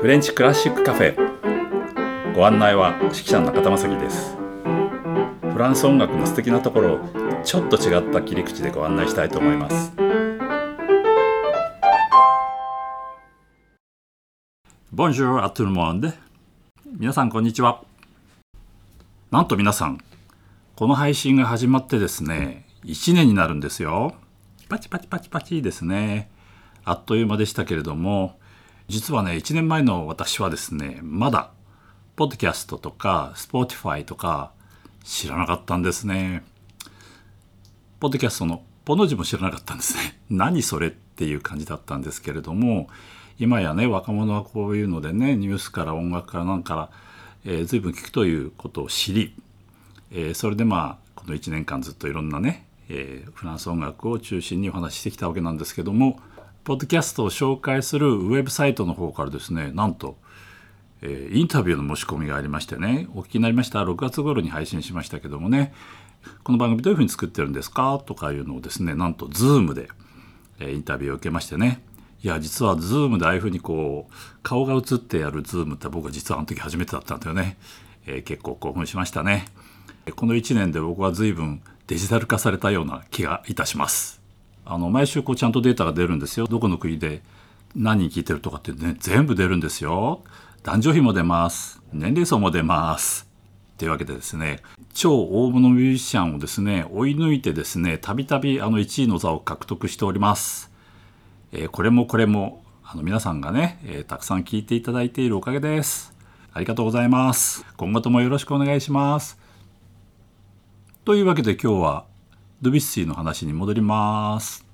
フレンチクラシックカフェ。ご案内は指揮者の中田正樹です。フランス音楽の素敵なところをちょっと違った切り口でご案内したいと思います。Bonjour à tout le monde. 皆さんこんにちは。なんと皆さんこの配信が始まってですね1年になるんですよ。パチパチパチパチですね。あっという間でしたけれども実はね1年前の私はですねまだポッドキャストとか Spotify とか知らなかったんですね。ポッドキャストのポの字も知らなかったんですね。何それっていう感じだったんですけれども今やね若者はこういうのでねニュースから音楽からなんから、えー、随分聞くということを知り、えー、それでまあこの1年間ずっといろんなね、えー、フランス音楽を中心にお話ししてきたわけなんですけどもポッドキャストを紹介するウェブサイトの方からですねなんと、えー、インタビューの申し込みがありましてねお聞きになりました。6月頃に配信しましたけどもねこの番組どういうふうに作ってるんですか？とかいうのをですねなんと Zoom で、えー、インタビューを受けましてね。いや実は Zoom でああいうふうにこう顔が映ってやる Zoom って僕は実はあの時初めてだったんだよね、えー、結構興奮しましたね。この1年で僕は随分デジタル化されたような気がいたします。あの毎週こうちゃんとデータが出るんですよどこの国で何人聞いてるとかってね全部出るんですよ男女比も出ます年齢層も出ますというわけでですね超大物ミュージシャンをですね追い抜いてですねたびたびあの1位の座を獲得しておりますえー、これもこれもあの皆さんがね、えー、たくさん聞いていただいているおかげです。ありがとうございます。今後ともよろしくお願いします。というわけで今日はドビュッシーの話に戻ります。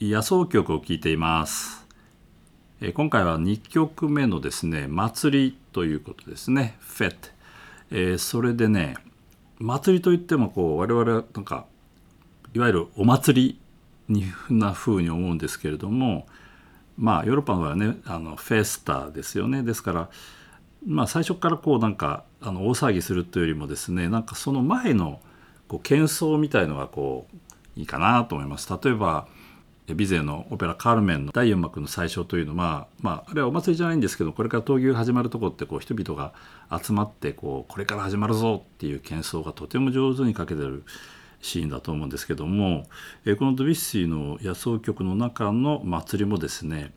野草曲を聴いています。え、今回は2曲目のですね、祭りということですね。フェット。えー、それでね、祭りといってもこう我々なんかいわゆるお祭りなふうに思うんですけれどもまあヨーロッパの場合はねあのフェスタですよねですからまあ最初からこうなんかあの大騒ぎするというよりもですねなんかその前のこう喧騒みたいのがこういいかなと思います。例えばビゼのオペラ「カルメン」の第4幕の最初というのは、まあ、あれはお祭りじゃないんですけどこれから闘牛始まるとこってこう人々が集まってこうこれから始まるぞっていう喧騒がとても上手にかけてるシーンだと思うんですけども、えこのドビュッシーの野草曲の中の祭りもですね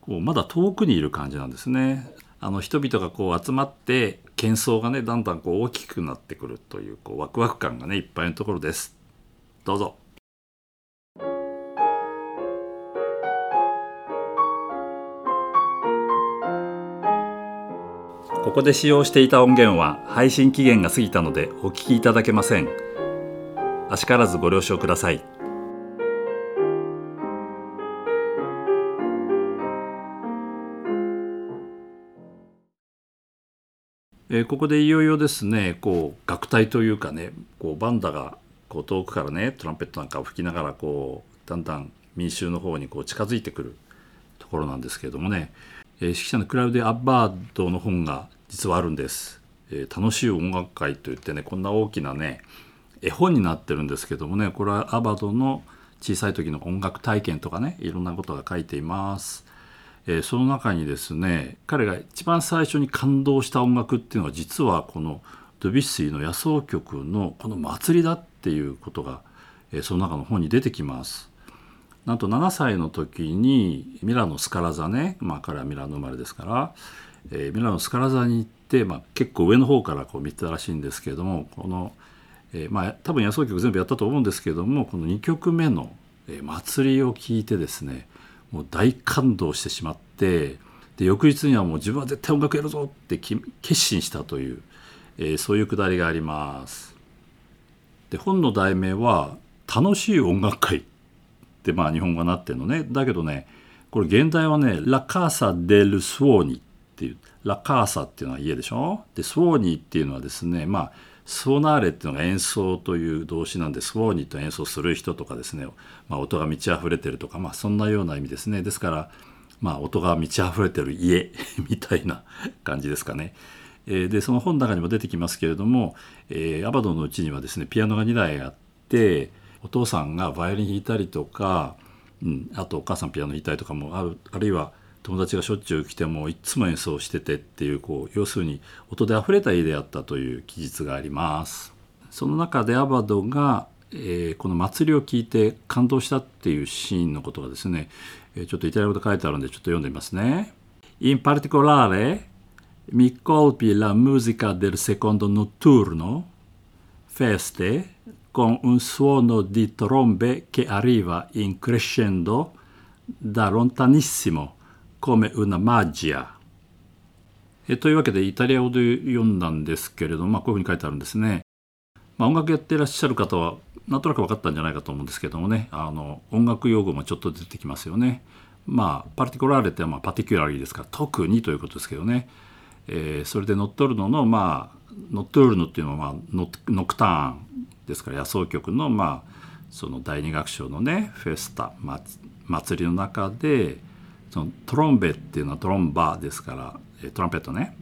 こうまだ遠くにいる感じなんですね。あの人々がこう集まって喧騒がねだんだんこう大きくなってくるというこうワクワク感がねいっぱいのところです。どうぞ。ここで使用していた音源は配信期限が過ぎたのでお聞きいただけません。あしからずご了承ください。ー、ここでいよいよですねこう楽隊というかねこうバンダがこう遠くからねトランペットなんかを吹きながらこうだんだん民衆の方にこう近づいてくるところなんですけれどもね、えー、指揮者のクラウデ・アッバードの本が実はあるんです。えー、楽しい音楽会といってねこんな大きなね絵本になってるんですけどもねこれはアバドの小さい時の音楽体験とかねいろんなことが書いています。えー、その中にですね彼が一番最初に感動した音楽っていうのは実はこのドビッシーの野草曲のこの祭りだっていうことが、えー、その中の本に出てきます。なんと7歳の時にミラノスカラ座ね、まあ、彼はミラノ生まれですから、えー、ミラノスカラ座に行って、まあ、結構上の方からこう見てたらしいんですけれどもこのえー、まあ多分野草曲全部やったと思うんですけれどもこの2曲目の「、祭り」を聴いてですねもう大感動してしまってで翌日にはもう自分は絶対音楽やるぞって決心したという、えー、そういうくだりがあります。で本の題名は「楽しい音楽会」ってまあ日本語になってるのねだけどねこれ現代はね「ラ・カーサ・デル・スウォーニ」っていう「ラ・カーサ」っていうのは家でしょ？でスウォーニっていうのはですねまあソーナーレっていうのが演奏という動詞なんでスウォーニと演奏する人とかですね、まあ、音が満ち溢れてるとか、まあ、そんなような意味ですねですから、まあ、音が満ち溢れてる家 みたいな感じですかね。え、でその本の中にも出てきますけれども、えー、アバドのうちにはですねピアノが2台あってお父さんがバイオリン弾いたりとか、うん、あとお母さんピアノ弾いたりとかもあるあるいは友達がしょっちゅう来てもいつも演奏しててっていうこう要するに音であふれた家であったという記述があります。その中でアバドが、えー、この祭りを聞いて感動したっていうシーンのことがですね、えー、ちょっとイタリア語で書いてあるんでちょっと読んでみますね。In particolare mi colpi la musica del secondo notturno feste con un suono di trombe che arriva in crescendo da lontanissimo. Come una magia えというわけでイタリア語で読んだんですけれども、まあ、こういうふうに書いてあるんですね。まあ、音楽やってらっしゃる方はなんとなく分かったんじゃないかと思うんですけどもねあの音楽用語もちょっと出てきますよね。まあパルティコラーレってまあパティキュラリーですから特にということですけどね、えー、それでノットルノのまあノットルノっていうのは、まあ、ノノクターンですから野草曲のまあその第二楽章のねフェスタ祭りの中でそのトロンベっていうのはトロンバーですからトランペットね、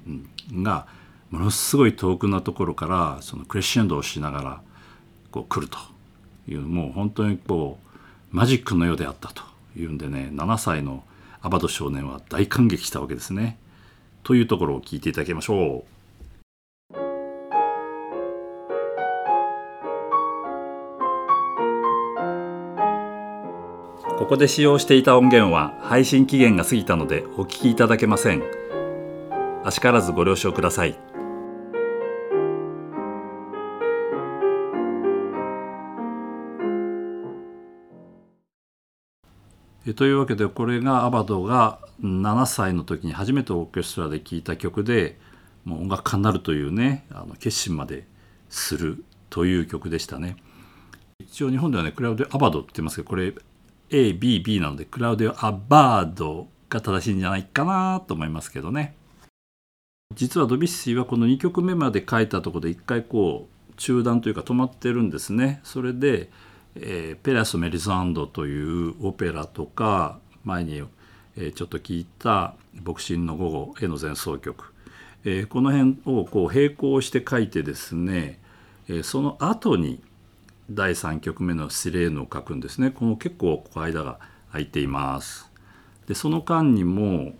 うん、がものすごい遠くなところからそのクレッシェンドをしながらこう来るというもう本当にこうマジックのようであったというんでね7歳のアバド少年は大感激したわけですね。というところを聞いていただきましょう。ここで使用していた音源は配信期限が過ぎたのでお聞きいただけません。あしからずご了承ください。というわけでこれがアバドが7歳の時に初めてオーケストラで聴いた曲でもう音楽家になるというねあの決心までするという曲でしたね。一応日本ではねクラウドアバドって言いますけどこれ ABB なのでクラウディオ・アバードが正しいんじゃないかなと思いますけどね。実はドビュッシーはこの2曲目まで書いたとこで一回こう中断というか止まってるんですね。それで、えー、ペラス・メリザンドというオペラとか前に、えー、ちょっと聞いた「牧師の午後」への前奏曲、えー、この辺をこう並行して書いてですね、えー、その後に第3局目のシレーヌを書くんですね。この結構ここ間が空いています。でその間にも、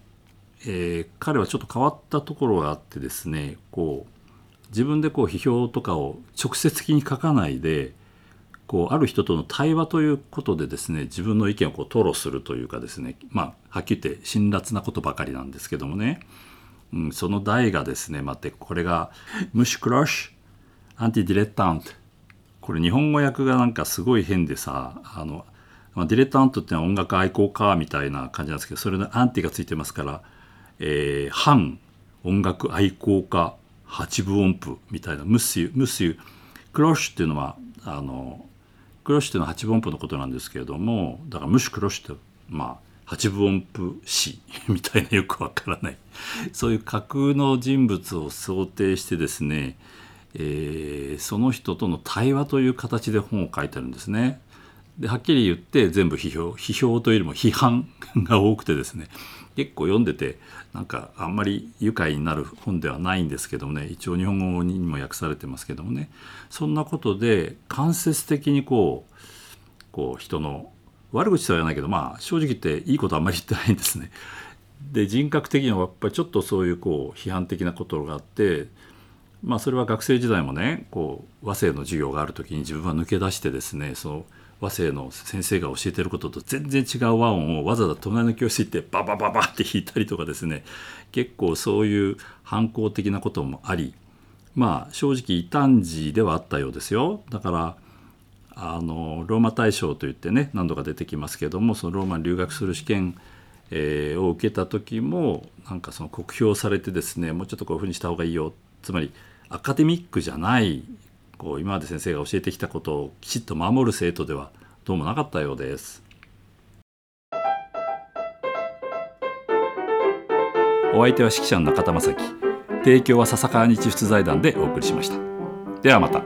えー、彼はちょっと変わったところがあってですねこう自分でこう批評とかを直接的に書かないでこうある人との対話ということでですね自分の意見をこう吐露するというかですねまあはっきり言って辛辣なことばかりなんですけどもね、うん、その題がですね待ってこれが「Monsieur Croche antidilettante」これ日本語訳がなんかすごい変でさあの、まあ、ディレッタントってのは音楽愛好家みたいな感じなんですけどそれの anti がついてますから、えー、反音楽愛好家八分音符みたいな Monsieur Monsieur Croche っていうのはあの croche っていうのは八分音符のことなんですけれどもだから Monsieur Croche ってまあ八分音符師みたいなよくわからない。そういう架空の人物を想定してですねえー、その人との対話という形で本を書いてるんですね。ではっきり言って全部批評批評というよりも批判が多くてですね結構読んでてなんかあんまり愉快になる本ではないんですけどもね一応日本語にも訳されてますけどもねそんなことで間接的にこうこう人の悪口とは言わないけどまあ正直言っていいことあんまり言ってないんですね。で人格的にはやっぱりちょっとそういうこう批判的なことがあってまあ、それは学生時代もねこう和声の授業がある時に自分は抜け出してですねその和声の先生が教えてることと全然違う和音をわざわざ隣の教室行ってババババって弾いたりとかですね結構そういう反抗的なこともありまあ正直異端児ではあったようですよ。だからあのローマ大賞といってね何度か出てきますけどもそのローマに留学する試験えー、を受けた時もなんかその酷評されてですねもうちょっとこういうふうにした方がいいよ。つまりアカデミックじゃないこう今まで先生が教えてきたことをきちっと守る生徒ではどうもなかったようです。お相手は指揮者の中田正樹提供は笹川日出財団でお送りしました。ではまた。